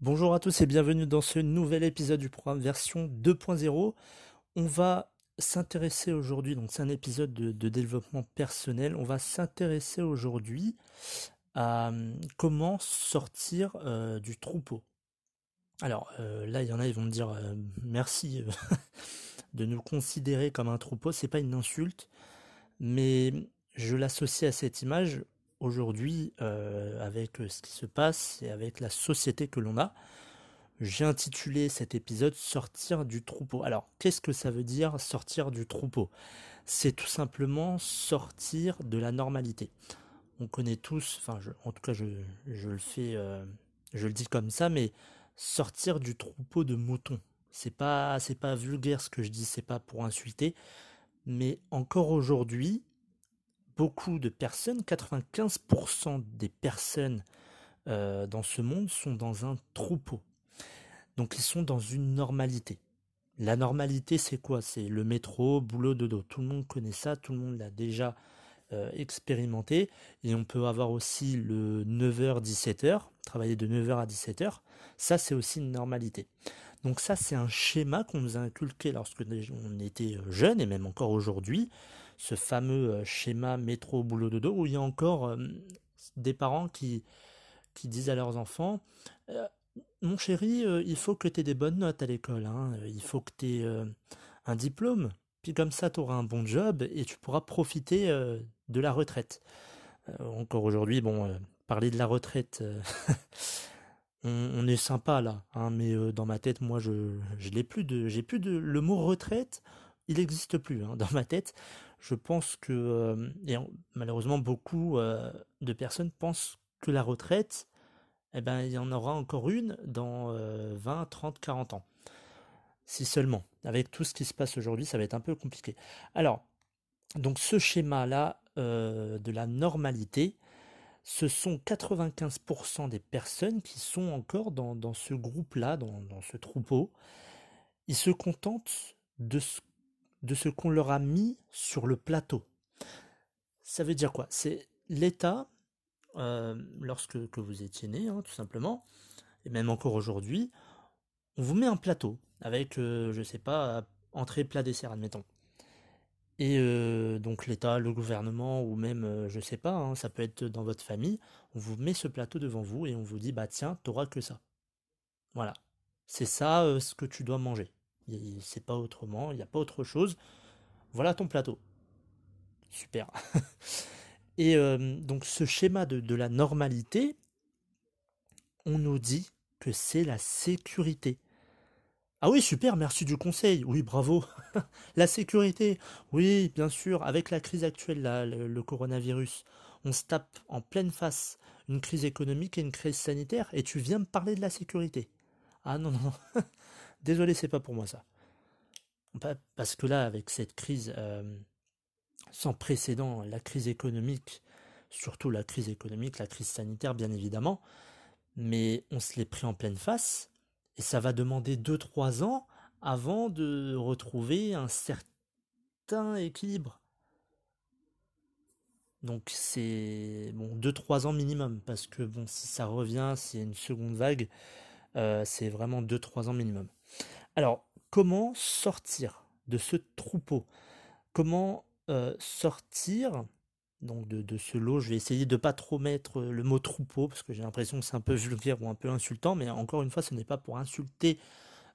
Bonjour à tous et bienvenue dans ce nouvel épisode du programme version 2.0. On va s'intéresser aujourd'hui, donc c'est un épisode de, développement personnel, on va s'intéresser aujourd'hui à hum, comment sortir euh, du troupeau. Alors euh, là, il y en a, ils vont me dire euh, merci de nous considérer comme un troupeau, c'est pas une insulte, mais je l'associe à cette image aujourd'hui euh, avec ce qui se passe et avec la société que l'on a. J'ai intitulé cet épisode Sortir du troupeau. Alors, qu'est-ce que ça veut dire sortir du troupeau? C'est tout simplement sortir de la normalité. On connaît tous, enfin, en tout cas, je, le fais, euh, je le dis comme ça, mais sortir du troupeau de moutons. C'est pas, c'est pas vulgaire ce que je dis, c'est pas pour insulter, mais encore aujourd'hui, beaucoup de personnes, 95% des personnes euh, dans ce monde sont dans un troupeau. Donc ils sont dans une normalité. La normalité, c'est quoi? C'est le métro, boulot, dodo. Tout le monde connaît ça, tout le monde l'a déjà euh, expérimenté. Et on peut avoir aussi le 9h-17h, travailler de 9h à 17h. Ça, c'est aussi une normalité. Donc ça, c'est un schéma qu'on nous a inculqué lorsque on était jeune et même encore aujourd'hui ce fameux euh, schéma métro boulot dodo où il y a encore euh, des parents qui, qui disent à leurs enfants euh, Mon chéri, il faut que tu aies des bonnes notes à l'école, hein. il faut que tu aies un diplôme, puis comme ça tu auras un bon job et tu pourras profiter de la retraite. encore aujourd'hui, bon, parler de la retraite. on, est sympa là, hein, mais dans ma tête, moi, je, je l'ai plus de, j'ai plus de, le mot retraite, il n'existe plus hein, dans ma tête je pense que, euh, malheureusement beaucoup euh, de personnes pensent que la retraite, eh ben, il y en aura encore une dans 20, 30, 40 ans. Si seulement. Avec tout ce qui se passe aujourd'hui, ça va être un peu compliqué. Alors, donc ce schéma-là euh, de la normalité, ce sont 95% des personnes qui sont encore dans, ce groupe-là, dans, ce troupeau. Ils se contentent de ce qu'on leur a mis sur le plateau. Ça veut dire quoi? C'est l'État, euh, lorsque que vous étiez né, hein, tout simplement, et même encore aujourd'hui, on vous met un plateau avec, je euh, je sais pas, entrée, plat, dessert, admettons. Et euh, donc l'État, le gouvernement, ou même, je sais pas, hein, ça peut être dans votre famille, on vous met ce plateau devant vous et on vous dit, bah tiens, t'auras que ça. Voilà. C'est ça ce que tu dois manger. C'est pas autrement, il n'y a pas autre chose. Voilà ton plateau. Super. Et euh, donc ce schéma de, la normalité, on nous dit que c'est la sécurité. Ah oui, super, merci du conseil. Oui, bravo. la sécurité. Oui, bien sûr, avec la crise actuelle, le, coronavirus, on se tape en pleine face une crise économique et une crise sanitaire, et tu viens me parler de la sécurité. Ah non, non, non. Désolé, c'est pas pour moi ça. Parce que là, avec cette crise euh, sans précédent, la crise économique, surtout la crise économique, la crise sanitaire, bien évidemment, mais on se l'est pris en pleine face, et ça va demander 2-3 ans avant de retrouver un certain équilibre. Donc c'est bon 2-3 ans minimum, parce que bon si ça revient, s'il y a une seconde vague, euh, c'est vraiment 2-3 ans minimum. Alors, comment sortir de ce troupeau? Comment euh, sortir donc de, ce lot Je vais essayer de ne pas trop mettre le mot troupeau parce que j'ai l'impression que c'est un peu vulgaire ou un peu insultant, mais encore une fois, ce n'est pas pour insulter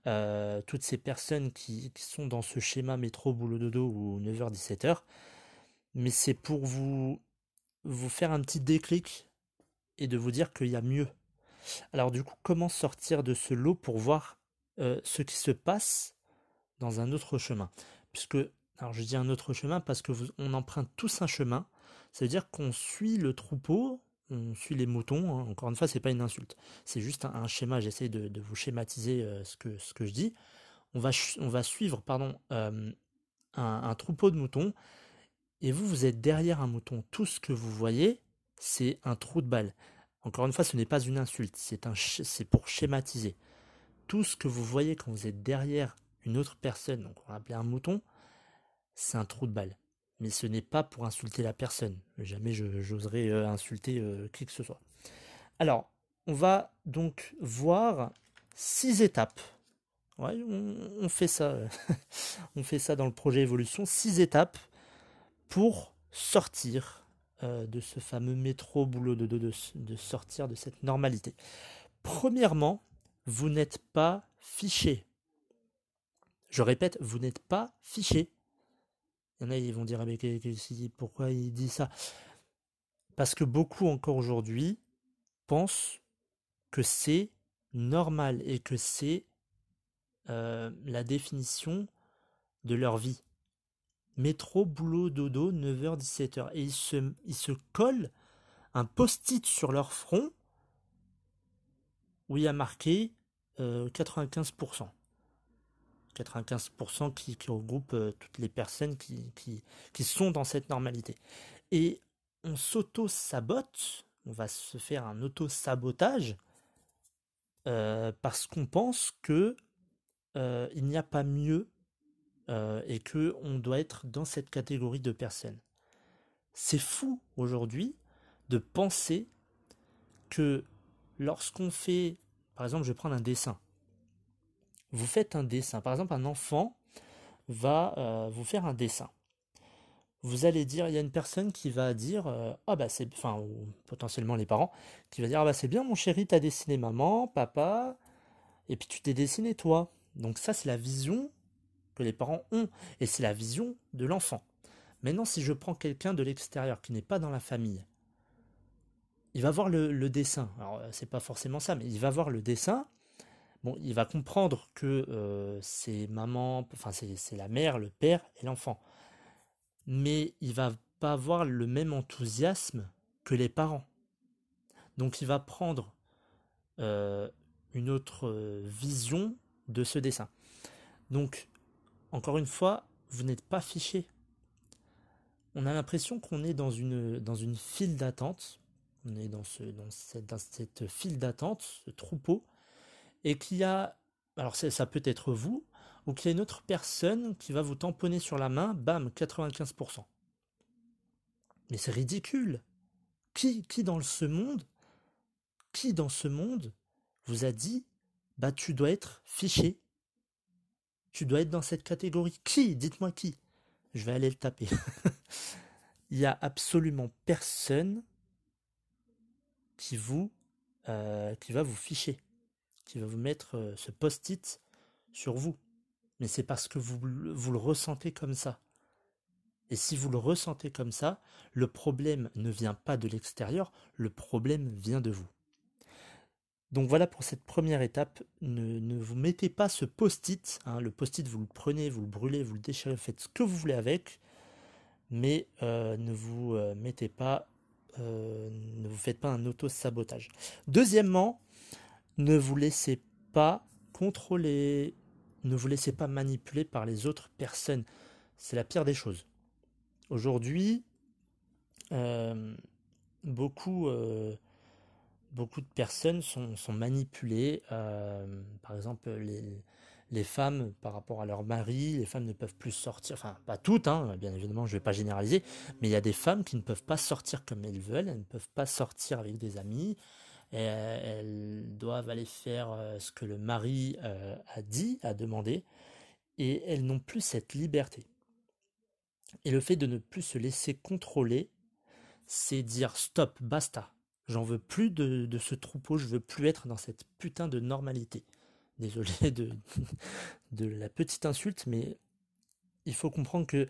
euh, toutes ces personnes qui, sont dans ce schéma métro, boulot dodo ou 9h-17h, mais c'est pour vous, vous faire un petit déclic et de vous dire qu'il y a mieux. Alors du coup, comment sortir de ce lot pour voir euh, ce qui se passe dans un autre chemin? Puisque, alors je dis un autre chemin parce que on emprunte tous un chemin. Ça veut dire qu'on suit le troupeau, on suit les moutons. Hein. Encore une fois, c'est pas une insulte. C'est juste un, schéma. J'essaie de, vous schématiser euh, ce, que, je dis. On va, on va suivre pardon, euh, un, troupeau de moutons. Et vous, vous êtes derrière un mouton. Tout ce que vous voyez, c'est un trou de balle. Encore une fois, ce n'est pas une insulte. C'est pour schématiser. Tout ce que vous voyez quand vous êtes derrière une autre personne, donc on va appeler un mouton, c'est un trou de balle mais ce n'est pas pour insulter la personne. Jamais j'oserais euh, insulter euh, qui que ce soit. Alors, on va donc voir six étapes. on, fait ça. on fait ça dans le projet évolution. Six étapes pour sortir euh, de ce fameux métro boulot de sortir de cette normalité. Premièrement, vous n'êtes pas fiché. Je répète, vous n'êtes pas fiché. Y en a, ils vont dire, ah, pourquoi il dit ça? Parce que beaucoup encore aujourd'hui pensent que c'est normal et que c'est euh, la définition de leur vie. Métro, boulot, dodo, 9h, 17h. Et ils se, collent un post-it sur leur front où il y a marqué 95%. Euh, 95% qui, qui regroupe euh, toutes les personnes qui, qui, sont dans cette normalité. Et on s'auto-sabote, on va se faire un auto-sabotage euh, parce qu'on pense que euh, il n'y a pas mieux et que on doit être dans cette catégorie de personnes. C'est fou aujourd'hui de penser que lorsqu'on fait, par exemple, je vais prendre un dessin vous faites un dessin. Par exemple, un enfant va euh, vous faire un dessin. Vous allez dire, il y a une personne qui va dire, euh, ah bah potentiellement les parents, qui va dire, ah bah c'est bien mon chéri, t'as dessiné maman, papa, et puis tu t'es dessiné toi. Donc ça, c'est la vision que les parents ont, et c'est la vision de l'enfant. Maintenant, si je prends quelqu'un de l'extérieur qui n'est pas dans la famille, il va voir le, dessin. Alors, c'est pas forcément ça, mais il va voir le dessin, bon, il va comprendre que euh, c'est maman, enfin c'est la mère, le père et l'enfant. Mais il va pas avoir le même enthousiasme que les parents. Donc il va prendre euh, une autre vision de ce dessin. Donc, encore une fois, vous n'êtes pas fiché. On a l'impression qu'on est dans une, file d'attente. On est dans, ce, dans cette file d'attente, ce troupeau, et qu'il y a, alors ça peut être vous, ou qu'il y a une autre personne qui va vous tamponner sur la main, bam, 95%. Mais c'est ridicule. Qui, qui dans ce monde, qui dans ce monde vous a dit, bah tu dois être fiché. Tu dois être dans cette catégorie. Qui? Dites-moi qui. Je vais aller le taper. Il y a absolument personne qui vous, euh, qui va vous ficher qui va vous mettre euh, ce post-it sur vous. Mais c'est parce que vous, vous le ressentez comme ça. Et si vous le ressentez comme ça, le problème ne vient pas de l'extérieur, le problème vient de vous. Donc voilà pour cette première étape. Ne, vous mettez pas ce post-it. Hein. le post-it, vous le prenez, vous le brûlez, vous le déchirez, faites ce que vous voulez avec. Mais euh, ne vous euh, mettez pas, ne vous faites pas un auto-sabotage. Deuxièmement, ne vous laissez pas contrôler, ne vous laissez pas manipuler par les autres personnes. C'est la pire des choses. Aujourd'hui, euh, beaucoup, euh, beaucoup de personnes sont, manipulées. Euh, par exemple, les, femmes par rapport à leur mari, les femmes ne peuvent plus sortir. Enfin, pas toutes, hein, bien évidemment, je ne vais pas généraliser, mais il y a des femmes qui ne peuvent pas sortir comme elles veulent, elles ne peuvent pas sortir avec des amis, elles doivent aller faire euh, ce que le mari euh, a dit, a demandé, et elles n'ont plus cette liberté. Et le fait de ne plus se laisser contrôler, c'est dire stop, basta. J'en veux plus de, ce troupeau, je veux plus être dans cette putain de normalité. Désolé de, de la petite insulte, mais il faut comprendre que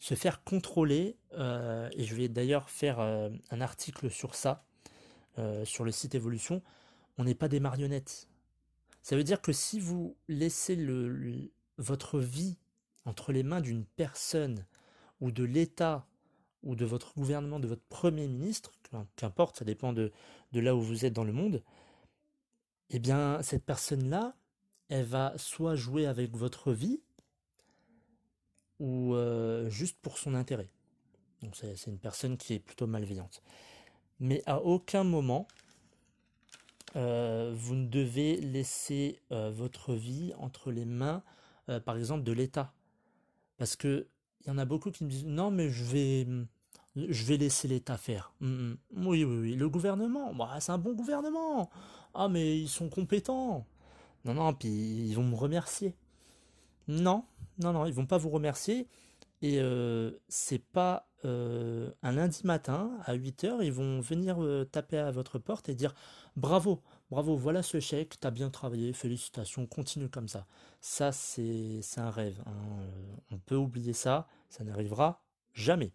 se faire contrôler, euh, et je vais d'ailleurs faire un article sur ça, euh, sur le site Evolution, on n'est pas des marionnettes. Ça veut dire que si vous laissez votre vie entre les mains d'une personne ou de l'État ou de votre gouvernement, de votre Premier ministre, qu'importe, ça dépend de, de là où vous êtes dans le monde, eh bien, cette personne-là, elle va soit jouer avec votre vie, ou euh, juste pour son intérêt. Donc c'est une personne qui est plutôt malveillante. Mais à aucun moment, euh, vous ne devez laisser euh, votre vie entre les mains, par exemple, de l'État. Parce que il y en a beaucoup qui me disent non mais je vais je vais laisser l'État faire. Mm, mm. Oui oui oui, le gouvernement, bah, c'est un bon gouvernement. Ah mais ils sont compétents. Non non, puis ils vont me remercier. Non, non, non, ils vont pas vous remercier. Et euh, c'est pas euh, un lundi matin à 8h, ils vont venir euh, taper à votre porte et dire bravo, bravo, voilà ce chèque, t'as bien travaillé, félicitations, continue comme ça. Ça, c'est un rêve. Hein. On peut oublier ça, ça n'arrivera jamais.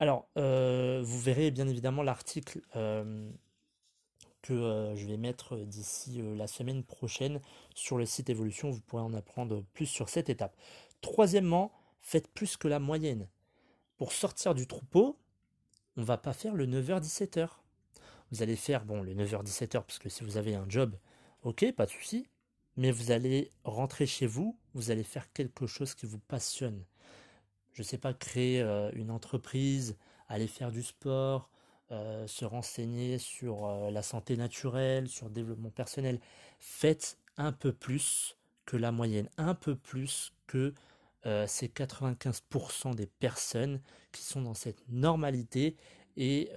Alors, vous verrez bien évidemment l'article que je vais mettre d'ici la semaine prochaine sur le site Evolution. Vous pourrez en apprendre plus sur cette étape. Troisièmement, faites plus que la moyenne. Pour sortir du troupeau, on va pas faire le 9h-17h. Vous allez faire bon le 9h-17h parce que si vous avez un job, ok, pas de souci. Mais vous allez rentrer chez vous, vous allez faire quelque chose qui vous passionne. Je ne sais pas, créer une entreprise, aller faire du sport, euh, se renseigner sur euh, la santé naturelle, sur le développement personnel. Faites un peu plus que la moyenne, un peu plus que euh, ces 95% des personnes qui sont dans cette normalité et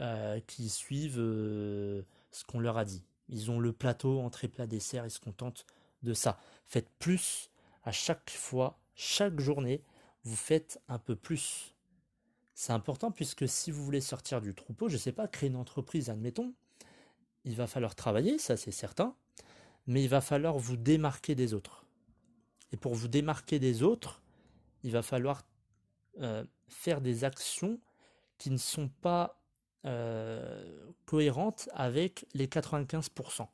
qui suivent ce qu'on leur a dit. Ils ont le plateau, entrée, plat, dessert, ils se contentent de ça. Faites plus à chaque fois, chaque journée, vous faites un peu plus c'est important puisque si vous voulez sortir du troupeau, je ne sais pas, créer une entreprise, admettons, il va falloir travailler, ça c'est certain, mais il va falloir vous démarquer des autres. Et pour vous démarquer des autres, il va falloir euh, faire des actions qui ne sont pas euh, cohérentes avec les 95%.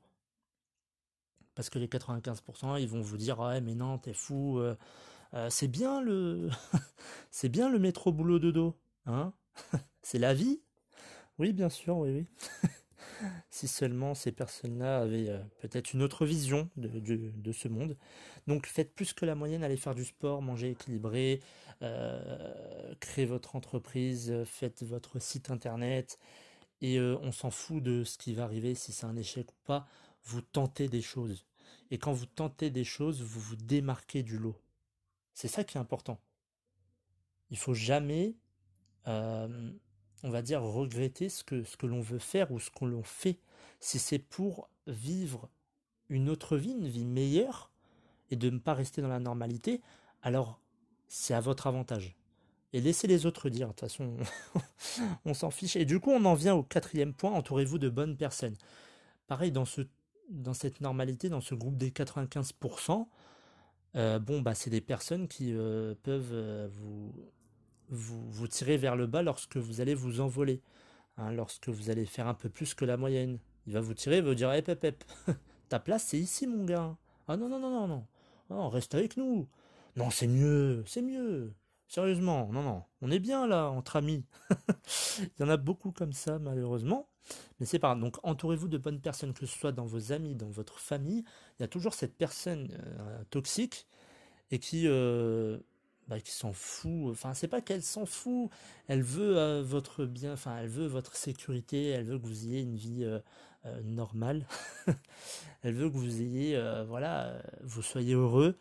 Parce que les 95%, ils vont vous dire ouais mais non t'es fou, euh, c'est bien le c'est bien le métro boulot de dos. Hein? C'est la vie Oui, bien sûr, oui, oui. si seulement ces personnes-là avaient euh, peut-être une autre vision de, ce monde. Donc faites plus que la moyenne, allez faire du sport, manger équilibré, euh, créez votre entreprise, faites votre site internet, et euh, on s'en fout de ce qui va arriver, si c'est un échec ou pas, vous tentez des choses. Et quand vous tentez des choses, vous vous démarquez du lot. C'est ça qui est important. Il faut jamais on va dire, regretter ce que, ce que l'on veut faire ou ce qu'on l'on fait. Si c'est pour vivre une autre vie, une vie meilleure, et de ne pas rester dans la normalité, alors c'est à votre avantage. Et laissez les autres dire, de toute façon, on s'en fiche. Et du coup, on en vient au quatrième point, entourez-vous de bonnes personnes. Pareil, dans, ce, dans cette normalité, dans ce groupe des 95%, euh, bon, bah, c'est des personnes qui euh, peuvent vous, vous, vous tirez vers le bas lorsque vous allez vous envoler, hein, lorsque vous allez faire un peu plus que la moyenne. Il va vous tirer, il vous dire, hé pep, pep, ta place c'est ici mon gars. Ah non, non, non, non, non, reste avec nous. Non, c'est mieux, c'est mieux. Sérieusement, non, non, on est bien là, entre amis. il y en a beaucoup comme ça, malheureusement. Mais c'est pas. Donc, entourez-vous de bonnes personnes, que ce soit dans vos amis, dans votre famille. Il y a toujours cette personne euh, toxique et qui, euh, bah, qui s'en fout. Enfin, c'est pas qu'elle s'en fout. Elle veut euh, votre bien. Enfin, elle veut votre sécurité. Elle veut que vous ayez une vie euh, euh, normale. elle veut que vous ayez, voilà, vous soyez heureux,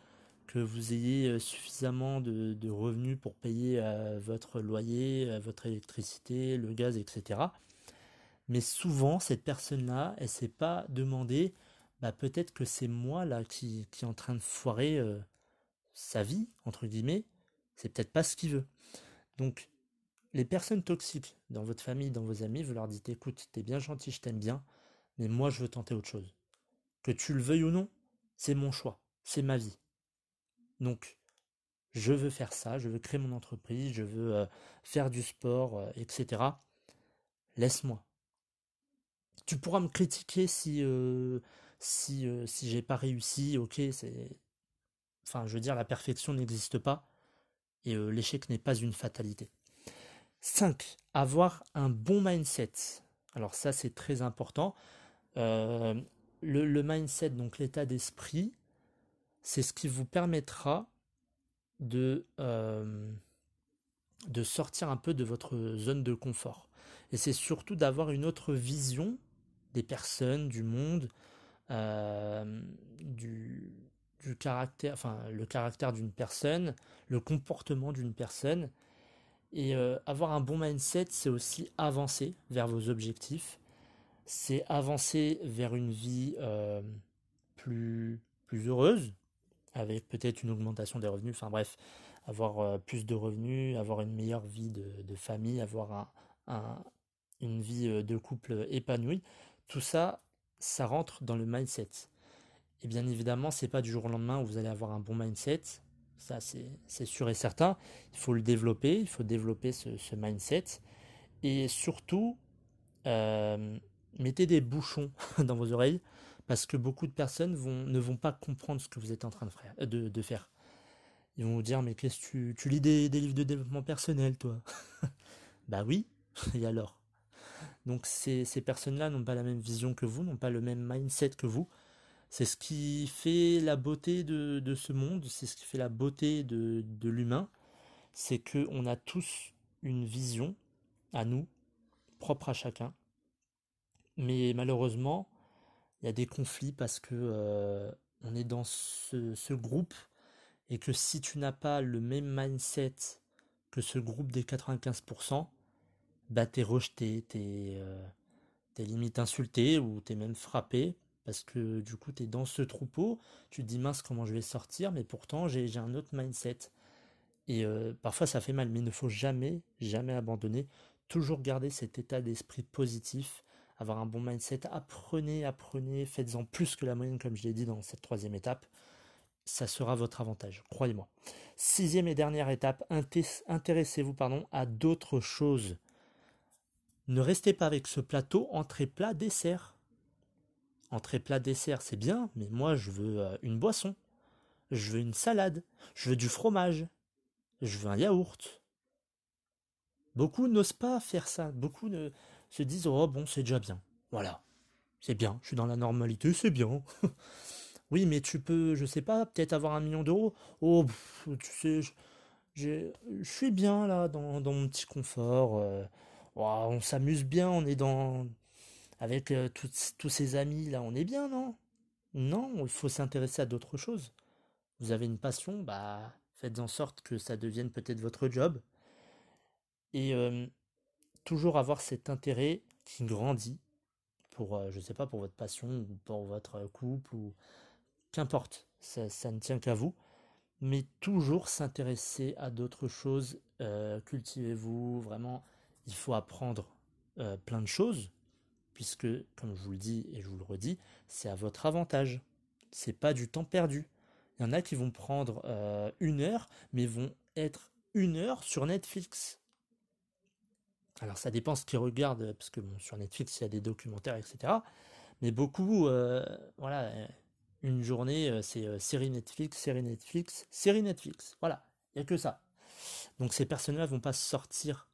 que vous ayez suffisamment de, revenus pour payer votre loyer, votre électricité, le gaz, etc. Mais souvent, cette personne-là, elle s'est pas demandé, bah peut-être que c'est moi là qui est en train de foirer sa vie entre guillemets c'est peut-être pas ce qu'il veut. Donc, les personnes toxiques dans votre famille, dans vos amis, vous leur dites écoute, t'es bien gentil, je t'aime bien, mais moi je veux tenter autre chose. Que tu le veuilles ou non, c'est mon choix, c'est ma vie. Donc, je veux faire ça, je veux créer mon entreprise, je veux euh, faire du sport, euh, etc. Laisse-moi. Tu pourras me critiquer si euh, si si j'ai pas réussi, ok, c'est enfin je veux dire la perfection n'existe pas et l'échec n'est pas une fatalité. 5. Avoir un bon mindset. Alors ça, c'est très important. Euh, le, mindset, donc l'état d'esprit, c'est ce qui vous permettra de, euh, de sortir un peu de votre zone de confort. Et c'est surtout d'avoir une autre vision des personnes, du monde, euh, du, du caractère, enfin le caractère d'une personne, le comportement d'une personne. Et euh, avoir un bon mindset, c'est aussi avancer vers vos objectifs. C'est avancer vers une vie euh, plus, plus heureuse, avec peut-être une augmentation des revenus. Enfin bref, avoir euh, plus de revenus, avoir une meilleure vie de, famille, avoir un, une vie de couple épanouie. Tout ça, ça rentre dans le mindset. Et bien évidemment, c'est pas du jour au lendemain où vous allez avoir un bon mindset. Ça, c'est sûr et certain. Il faut le développer, il faut développer ce, mindset. Et surtout, euh, mettez des bouchons dans vos oreilles parce que beaucoup de personnes ne vont pas comprendre ce que vous êtes en train de faire. Ils vont vous dire, mais qu'est-ce que tu, lis des, livres de développement personnel, toi? Bah oui, et alors? Donc ces personnes-là n'ont pas la même vision que vous, n'ont pas le même mindset que vous. C'est ce qui fait la beauté de, ce monde, c'est ce qui fait la beauté de, l'humain, c'est qu'on a tous une vision à nous, propre à chacun. Mais malheureusement, il y a des conflits parce que euh, on est dans ce, groupe et que si tu n'as pas le même mindset que ce groupe des 95%, bah t'es rejeté, t'es euh, limite insulté ou t'es même frappé parce que du coup tu es dans ce troupeau, tu te dis mince comment je vais sortir, mais pourtant j'ai un autre mindset. Et euh, parfois ça fait mal, mais il ne faut jamais, jamais abandonner, toujours garder cet état d'esprit positif, avoir un bon mindset, apprenez, apprenez, faites-en plus que la moyenne comme je l'ai dit dans cette troisième étape, ça sera votre avantage, croyez-moi. Sixième et dernière étape, intéressez-vous à d'autres choses. Ne restez pas avec ce plateau entrée plat dessert. Entrée plat dessert, c'est bien, mais moi je veux euh, une boisson. Je veux une salade. Je veux du fromage. Je veux un yaourt. Beaucoup n'osent pas faire ça. Beaucoup se disent oh bon c'est déjà bien. Voilà. C'est bien. Je suis dans la normalité, c'est bien. oui, mais tu peux, je sais pas, peut-être avoir un million d'euros. Oh, tu sais, je, suis bien là dans, dans mon petit confort. Euh. on s'amuse bien, on est dans avec euh, tous ses amis, là, on est bien, non? Non, il faut s'intéresser à d'autres choses. Vous avez une passion, bah, faites en sorte que ça devienne peut-être votre job. Et euh, toujours avoir cet intérêt qui grandit pour, euh, je sais pas, pour votre passion ou pour votre couple ou qu'importe, ça, ça, ne tient qu'à vous. Mais toujours s'intéresser à d'autres choses. Cultivez-vous, vraiment, il faut apprendre plein de choses puisque, comme je vous le dis et je vous le redis, c'est à votre avantage. C'est pas du temps perdu. Il y en a qui vont prendre euh, une heure, mais vont être une heure sur Netflix. Alors ça dépend ce qu'ils regardent, parce que sur Netflix il y a des documentaires, etc. Mais beaucoup, euh, voilà, une journée euh, c'est série Netflix, série Netflix, série Netflix. Voilà, il n'y a que ça. Donc ces personnes-là vont pas sortir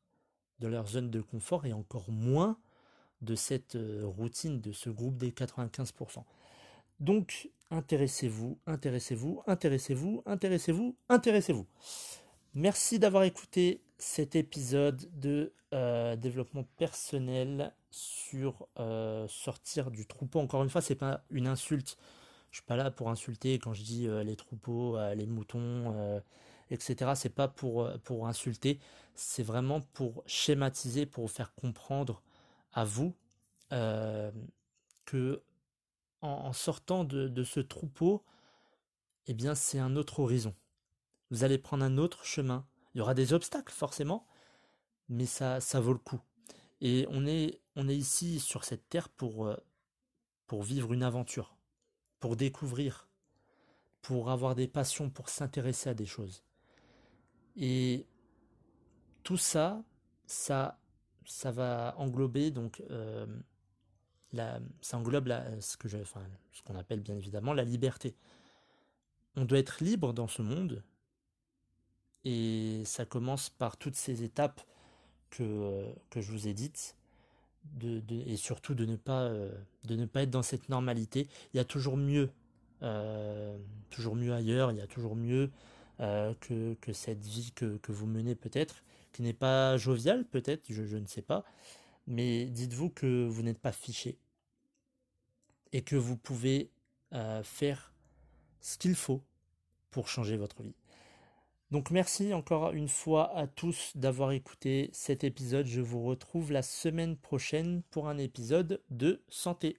de leur zone de confort et encore moins de cette euh, routine, de ce groupe des 95%. Donc, intéressez-vous, intéressez-vous, intéressez-vous, intéressez-vous, intéressez-vous. Merci d'avoir écouté cet épisode de euh, développement personnel sur euh, sortir du troupeau. Encore une fois, c'est pas une insulte. Je suis pas là pour insulter quand je dis les troupeaux, les moutons, etc. C'est pas pour, pour insulter. C'est vraiment pour schématiser, pour faire comprendre à vous euh, que en, sortant de, ce troupeau, eh bien c'est un autre horizon. Vous allez prendre un autre chemin. Il y aura des obstacles forcément, mais ça, ça vaut le coup. Et on est, on est ici sur cette terre pour, euh, pour vivre une aventure, pour découvrir, pour avoir des passions, pour s'intéresser à des choses. Et tout ça, ça ça va englober donc euh, la, ça englobe la, ce que je, enfin, ce qu'on appelle bien évidemment la liberté. On doit être libre dans ce monde et ça commence par toutes ces étapes que, que je vous ai dites. De, et surtout de ne, pas, de ne pas être dans cette normalité. Il y a toujours mieux, toujours mieux ailleurs, il y a toujours mieux que, que, cette vie que, que vous menez peut-être, qui n'est pas joviale peut-être, je, je, ne sais pas, mais dites-vous que vous n'êtes pas fiché et que vous pouvez faire ce qu'il faut pour changer votre vie. Donc merci encore une fois à tous d'avoir écouté cet épisode. Je vous retrouve la semaine prochaine pour un épisode de santé.